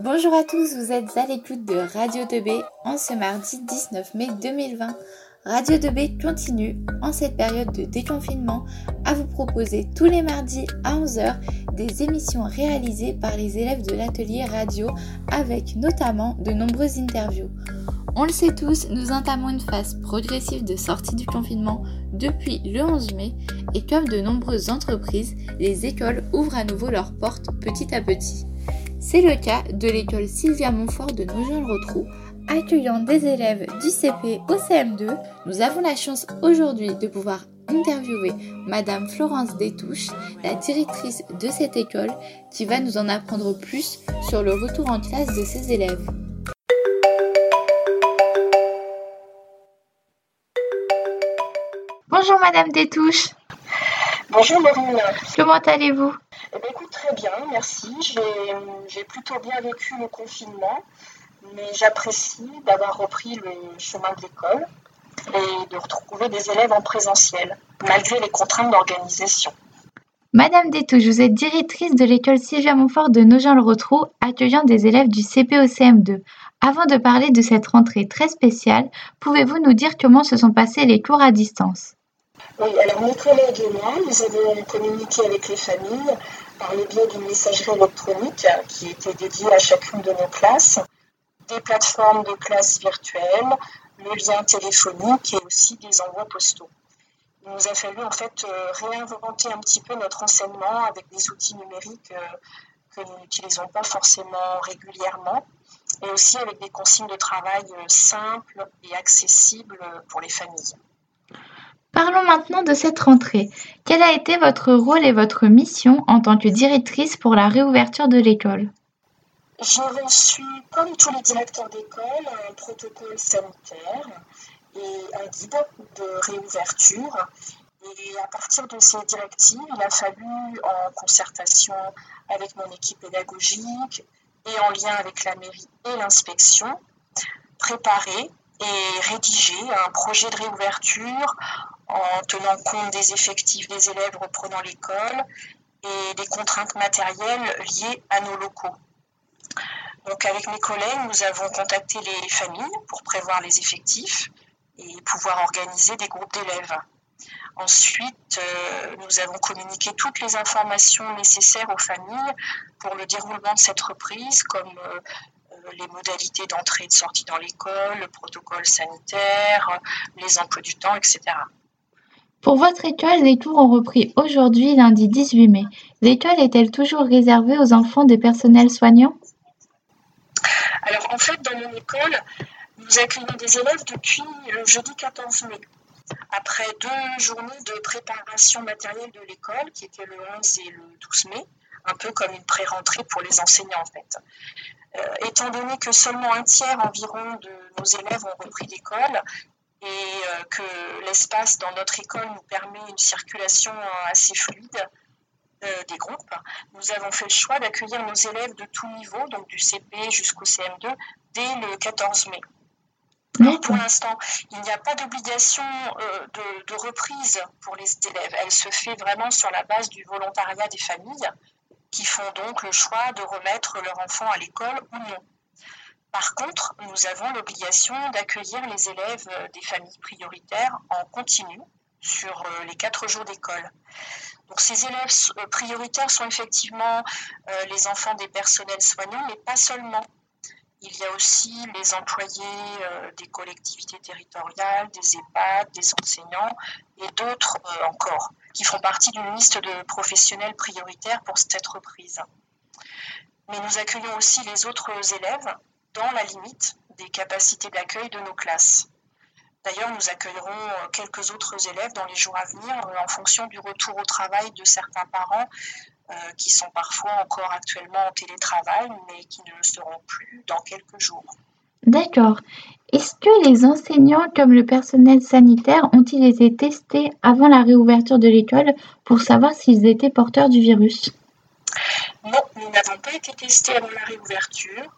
Bonjour à tous, vous êtes à l'écoute de Radio 2B en ce mardi 19 mai 2020. Radio 2B continue en cette période de déconfinement à vous proposer tous les mardis à 11h des émissions réalisées par les élèves de l'atelier radio avec notamment de nombreuses interviews. On le sait tous, nous entamons une phase progressive de sortie du confinement depuis le 11 mai et comme de nombreuses entreprises, les écoles ouvrent à nouveau leurs portes petit à petit. C'est le cas de l'école Sylvia Montfort de Nogent-le-Rotrou accueillant des élèves du CP au CM2. Nous avons la chance aujourd'hui de pouvoir interviewer Madame Florence Détouche, la directrice de cette école, qui va nous en apprendre plus sur le retour en classe de ses élèves. Bonjour Madame Détouche. Bonjour Maureen. Comment allez-vous? Eh écoute, très bien, merci. J'ai plutôt bien vécu le confinement mais j'apprécie d'avoir repris le chemin de l'école et de retrouver des élèves en présentiel, malgré les contraintes d'organisation. Madame Détouche, vous êtes directrice de l'école Sylvia Montfort de Nogent-le-Rotrou, accueillant des élèves du CP au CM2. Avant de parler de cette rentrée très spéciale, pouvez-vous nous dire comment se sont passés les cours à distance? Oui, alors mes collègues et moi, nous avons communiqué avec les familles par le biais d'une messagerie électronique qui était dédiée à chacune de nos classes des plateformes de classe virtuelles, le lien téléphonique et aussi des envois postaux. Il nous a fallu en fait euh, réinventer un petit peu notre enseignement avec des outils numériques euh, que nous n'utilisons pas forcément régulièrement et aussi avec des consignes de travail euh, simples et accessibles pour les familles. Parlons maintenant de cette rentrée. Quel a été votre rôle et votre mission en tant que directrice pour la réouverture de l'école? J'ai reçu, comme tous les directeurs d'école, un protocole sanitaire et un guide de réouverture. Et à partir de ces directives, il a fallu, en concertation avec mon équipe pédagogique et en lien avec la mairie et l'inspection, préparer et rédiger un projet de réouverture en tenant compte des effectifs des élèves reprenant l'école et des contraintes matérielles liées à nos locaux. Donc avec mes collègues, nous avons contacté les familles pour prévoir les effectifs et pouvoir organiser des groupes d'élèves. Ensuite, euh, nous avons communiqué toutes les informations nécessaires aux familles pour le déroulement de cette reprise, comme euh, euh, les modalités d'entrée et de sortie dans l'école, le protocole sanitaire, les emplois du temps, etc. Pour votre école, les cours ont repris aujourd'hui, lundi 18 mai. L'école est-elle toujours réservée aux enfants des personnels soignants? Alors en fait, dans mon école, nous accueillons des élèves depuis le jeudi 14 mai. Après deux journées de préparation matérielle de l'école, qui étaient le 11 et le 12 mai, un peu comme une pré-rentrée pour les enseignants en fait. Euh, étant donné que seulement un tiers environ de nos élèves ont repris l'école et euh, que l'espace dans notre école nous permet une circulation assez fluide, euh, des groupes, nous avons fait le choix d'accueillir nos élèves de tout niveau, donc du CP jusqu'au CM2, dès le 14 mai. pour l'instant, il n'y a pas d'obligation euh, de, reprise pour les élèves. Elle se fait vraiment sur la base du volontariat des familles qui font donc le choix de remettre leur enfant à l'école ou non. Par contre, nous avons l'obligation d'accueillir les élèves euh, des familles prioritaires en continu sur les quatre jours d'école. Donc ces élèves euh, prioritaires sont effectivement euh, les enfants des personnels soignants, mais pas seulement. Il y a aussi les employés euh, des collectivités territoriales, des EHPAD, des enseignants et d'autres encore, qui font partie d'une liste de professionnels prioritaires pour cette reprise. Mais nous accueillons aussi les autres élèves dans la limite des capacités d'accueil de nos classes. D'ailleurs, nous accueillerons euh, quelques autres élèves dans les jours à venir euh, en fonction du retour au travail de certains parents euh, qui sont parfois encore actuellement en télétravail, mais qui ne le seront plus dans quelques jours. D'accord. Est-ce que les enseignants comme le personnel sanitaire ont-ils été testés avant la réouverture de l'école pour savoir s'ils étaient porteurs du virus? Non, nous n'avons pas été testés avant la réouverture.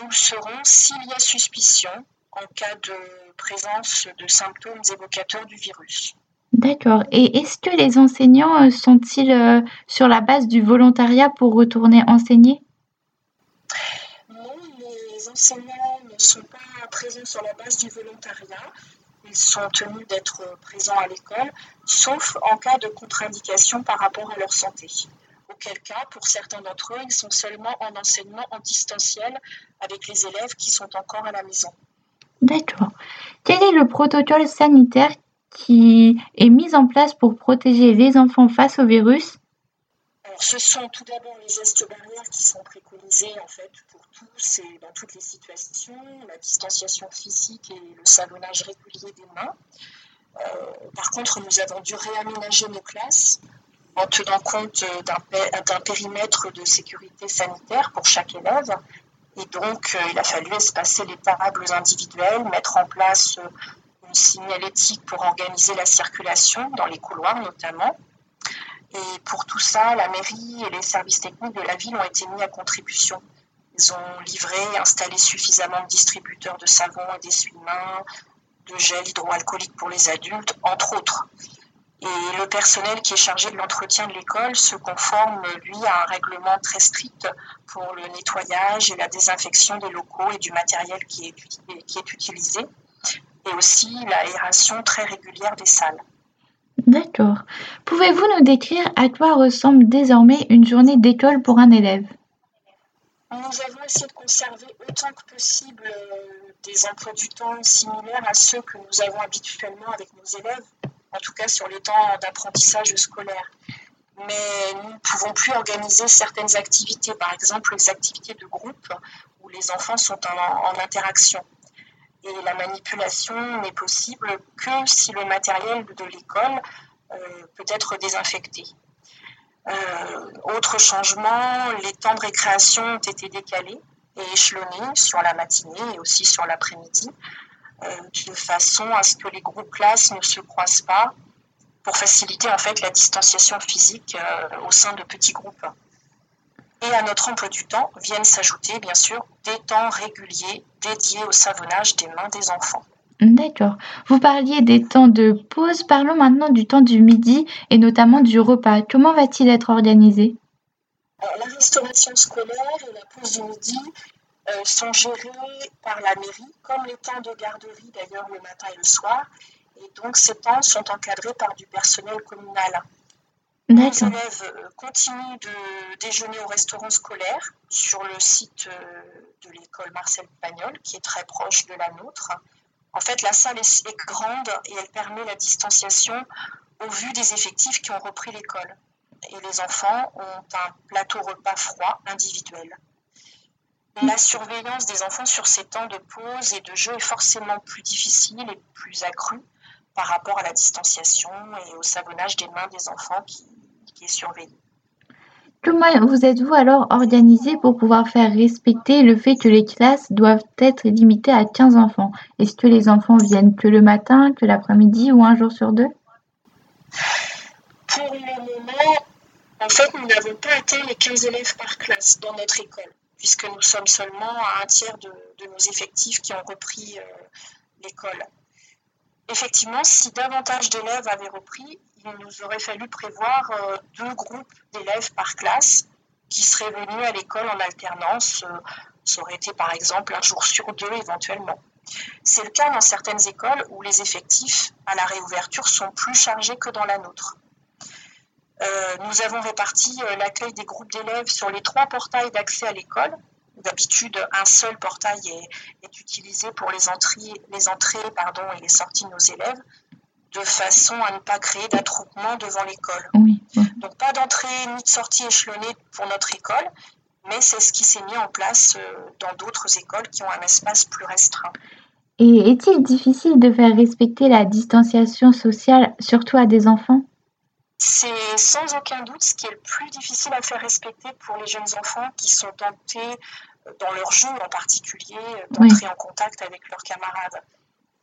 Nous le serons s'il y a suspicion en cas de présence de symptômes évocateurs du virus. D'accord. Et est-ce que les enseignants euh, sont-ils euh, sur la base du volontariat pour retourner enseigner? Enseignants ne sont pas présents sur la base du volontariat. Ils sont tenus d'être présents à l'école, sauf en cas de contre-indication par rapport à leur santé. Auquel cas, pour certains d'entre eux, ils sont seulement en enseignement en distanciel avec les élèves qui sont encore à la maison. D'accord. Quel est le protocole sanitaire qui est mis en place pour protéger les enfants face au virus? Ce sont tout d'abord les gestes barrières qui sont préconisés en fait pour tous et dans toutes les situations, la distanciation physique et le savonnage régulier des mains. Euh, par contre, nous avons dû réaménager nos classes en tenant compte d'un périmètre de sécurité sanitaire pour chaque élève. Et donc, euh, il a fallu espacer les tables individuelles, mettre en place euh, une signalétique pour organiser la circulation dans les couloirs notamment. Et pour tout ça, la mairie et les services techniques de la ville ont été mis à contribution. Ils ont livré installé suffisamment de distributeurs de savon et d'essuie-mains, de gel hydroalcoolique pour les adultes, entre autres. Et le personnel qui est chargé de l'entretien de l'école se conforme, lui, à un règlement très strict pour le nettoyage et la désinfection des locaux et du matériel qui est, qui est utilisé, et aussi l'aération très régulière des salles. D'accord. Pouvez-vous nous décrire à quoi ressemble désormais une journée d'école pour un élève? Nous avons essayé de conserver autant que possible euh, des emplois du temps similaires à ceux que nous avons habituellement avec nos élèves, en tout cas sur les temps d'apprentissage scolaire. Mais nous ne pouvons plus organiser certaines activités, par exemple les activités de groupe où les enfants sont en interaction et la manipulation n'est possible que si le matériel de l'école euh, peut être désinfecté. Euh, autre changement, les temps de récréation ont été décalés et échelonnés sur la matinée et aussi sur l'après-midi, de façon à ce que les groupes classes ne se croisent pas pour faciliter en fait la distanciation physique au sein de petits groupes. Et à notre emploi du temps viennent s'ajouter, bien sûr, des temps réguliers dédiés au savonnage des mains des enfants. D'accord. Vous parliez des temps de pause. Parlons maintenant du temps du midi et notamment du repas. Comment va-t-il être organisé? La restauration scolaire et la pause du midi euh, sont gérées par la mairie, comme les temps de garderie d'ailleurs le matin et le soir. Et donc ces temps sont encadrés par du personnel communal. Les élèves euh, continuent de déjeuner au restaurant scolaire sur le site euh, de l'école Marcel Pagnol, qui est très proche de la nôtre. En fait, la salle est grande et elle permet la distanciation au vu des effectifs qui ont repris l'école. Et les enfants ont un plateau repas froid individuel. La surveillance des enfants sur ces temps de pause et de jeu est forcément plus difficile et plus accrue par rapport à la distanciation et au savonnage des mains des enfants qui, est surveillé. Comment vous êtes-vous alors organisé pour pouvoir faire respecter le fait que les classes doivent être limitées à 15 enfants? Est-ce que les enfants viennent que le matin, que l'après-midi ou un jour sur deux? Pour le moment, en fait, nous n'avons pas atteint les 15 élèves par classe dans notre école, puisque nous sommes seulement à un tiers de, nos effectifs qui ont repris euh, l'école. Effectivement, si davantage d'élèves avaient repris, il nous aurait fallu prévoir euh, deux groupes d'élèves par classe qui seraient venus à l'école en alternance. Euh, ça aurait été par exemple un jour sur deux éventuellement. C'est le cas dans certaines écoles où les effectifs à la réouverture sont plus chargés que dans la nôtre. Euh, nous avons réparti l'accueil des groupes d'élèves sur les trois portails d'accès à l'école D'habitude, un seul portail est, utilisé pour les entrées, les entrées pardon, et les sorties de nos élèves, de façon à ne pas créer d'attroupement devant l'école. Donc pas d'entrée ni de sortie échelonnée pour notre école, mais c'est ce qui s'est mis en place euh, dans d'autres écoles qui ont un espace plus restreint. Et est-il difficile de faire respecter la distanciation sociale, surtout à des enfants? C'est sans aucun doute ce qui est le plus difficile à faire respecter pour les jeunes enfants qui sont tentés, euh, dans leur jeu en particulier, euh, d'entrer en contact avec leurs camarades.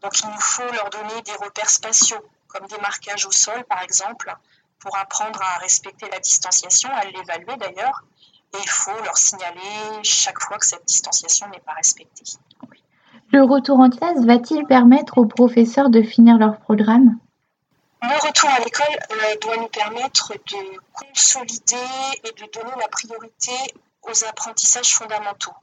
Donc il nous faut leur donner des repères spatiaux, comme des marquages au sol par exemple, pour apprendre à respecter la distanciation, à l'évaluer d'ailleurs. Et il faut leur signaler chaque fois que cette distanciation n'est pas respectée. Le retour en classe va-t-il permettre aux professeurs de finir leur programme? Le retour à l'école euh, doit nous permettre de consolider et de donner la priorité aux apprentissages fondamentaux.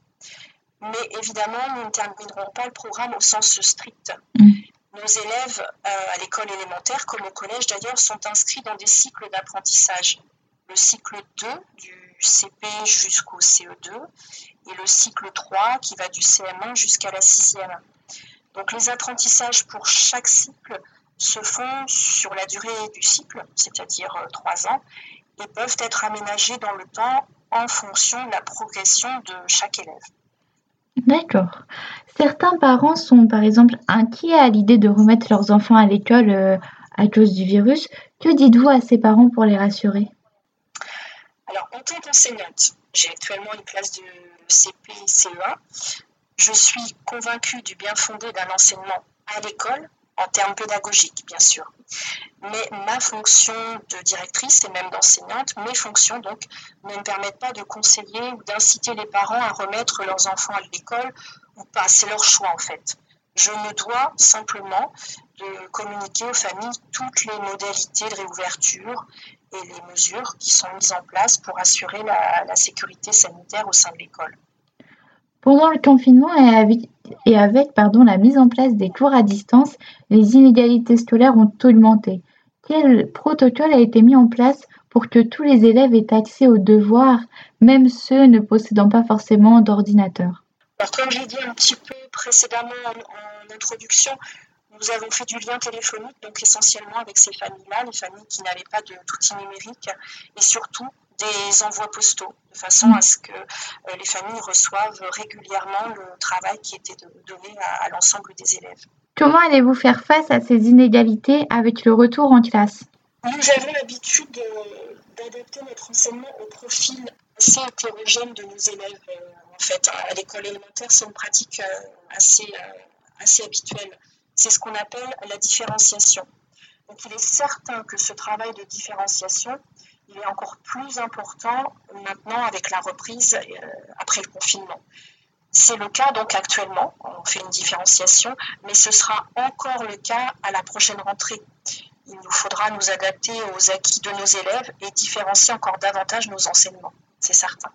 Mais évidemment, nous ne terminerons pas le programme au sens strict. Mm. Nos élèves euh, à l'école élémentaire, comme au collège d'ailleurs, sont inscrits dans des cycles d'apprentissage. Le cycle 2 du CP jusqu'au CE2 et le cycle 3 qui va du CM1 jusqu'à la 6e. Donc les apprentissages pour chaque cycle se font sur la durée du cycle, c'est-à-dire euh, trois ans, et peuvent être aménagés dans le temps en fonction de la progression de chaque élève. D'accord. Certains parents sont par exemple inquiets à l'idée de remettre leurs enfants à l'école euh, à cause du virus. Que dites-vous à ces parents pour les rassurer? Alors, en tant qu'enseignante, j'ai actuellement une classe de CP et CE1. Je suis convaincue du bien fondé d'un enseignement à l'école en termes pédagogiques, bien sûr. Mais ma fonction de directrice et même d'enseignante, mes fonctions donc, ne me permettent pas de conseiller ou d'inciter les parents à remettre leurs enfants à l'école ou pas. C'est leur choix en fait. Je me dois simplement de communiquer aux familles toutes les modalités de réouverture et les mesures qui sont mises en place pour assurer la, sécurité sanitaire au sein de l'école. Pendant le confinement et et avec pardon, la mise en place des cours à distance, les inégalités scolaires ont augmenté. Quel protocole a été mis en place pour que tous les élèves aient accès aux devoirs, même ceux ne possédant pas forcément d'ordinateur? Comme j'ai dit un petit peu précédemment en, introduction, nous avons fait du lien téléphonique, donc essentiellement avec ces familles-là, les familles qui n'avaient pas d'outils numériques, et surtout des envois postaux, de façon à ce que euh, les familles reçoivent régulièrement le travail qui était donné à, l'ensemble des élèves. Comment allez-vous faire face à ces inégalités avec le retour en classe? Nous avons l'habitude d'adapter notre enseignement au profil assez hétérogène de nos élèves. Euh, en fait, à l'école élémentaire, c'est une pratique euh, assez, assez habituelle. C'est ce qu'on appelle la différenciation. Donc, il est certain que ce travail de différenciation est encore plus important maintenant avec la reprise euh, après le confinement. C'est le cas donc actuellement, on fait une différenciation, mais ce sera encore le cas à la prochaine rentrée. Il nous faudra nous adapter aux acquis de nos élèves et différencier encore davantage nos enseignements, c'est certain.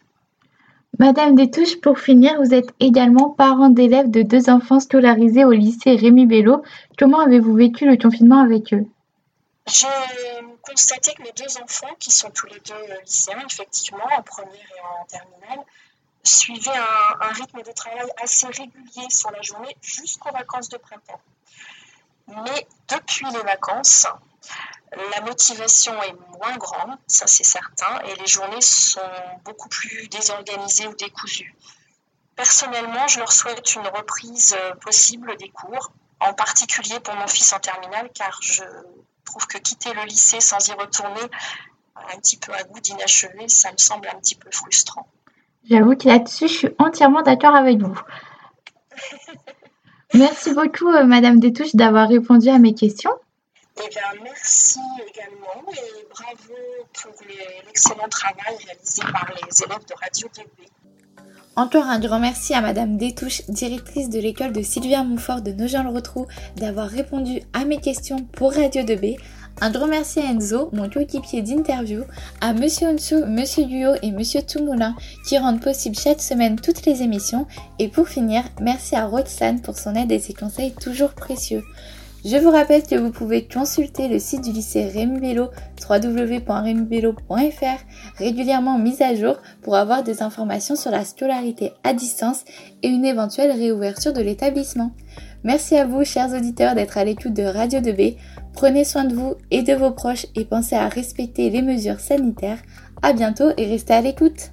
Madame Détouche, pour finir, vous êtes également parent d'élèves de deux enfants scolarisés au lycée Rémi Bello. Comment avez-vous vécu le confinement avec eux? J'ai constaté que mes deux enfants, qui sont tous les deux lycéens, effectivement, en première et en terminale, suivaient un, rythme de travail assez régulier sur la journée jusqu'aux vacances de printemps. Mais depuis les vacances, la motivation est moins grande, ça c'est certain, et les journées sont beaucoup plus désorganisées ou décousues. Personnellement, je leur souhaite une reprise possible des cours, en particulier pour mon fils en terminale, car je trouve que quitter le lycée sans y retourner un petit peu à goût d'inachevé, ça me semble un petit peu frustrant. J'avoue que là-dessus, je suis entièrement d'accord avec vous. merci beaucoup, euh, Madame Détouche, d'avoir répondu à mes questions. Eh bien, merci également et bravo pour l'excellent travail réalisé par les élèves de Radio DB. Encore un grand merci à Madame Détouche, directrice de l'école de Sylvia Montfort de Nogent-le-Rotrou, d'avoir répondu à mes questions pour Radio 2B. Un grand merci à Enzo, mon coéquipier d'interview, à Monsieur Onsu, Monsieur Guyo et Monsieur Toumoulin qui rendent possible chaque semaine toutes les émissions. Et pour finir, merci à Roxane pour son aide et ses conseils toujours précieux. Je vous rappelle que vous pouvez consulter le site du lycée Rémi Bello www.remibello.fr régulièrement mis à jour pour avoir des informations sur la scolarité à distance et une éventuelle réouverture de l'établissement. Merci à vous, chers auditeurs, d'être à l'écoute de Radio 2B. Prenez soin de vous et de vos proches et pensez à respecter les mesures sanitaires. À bientôt et restez à l'écoute.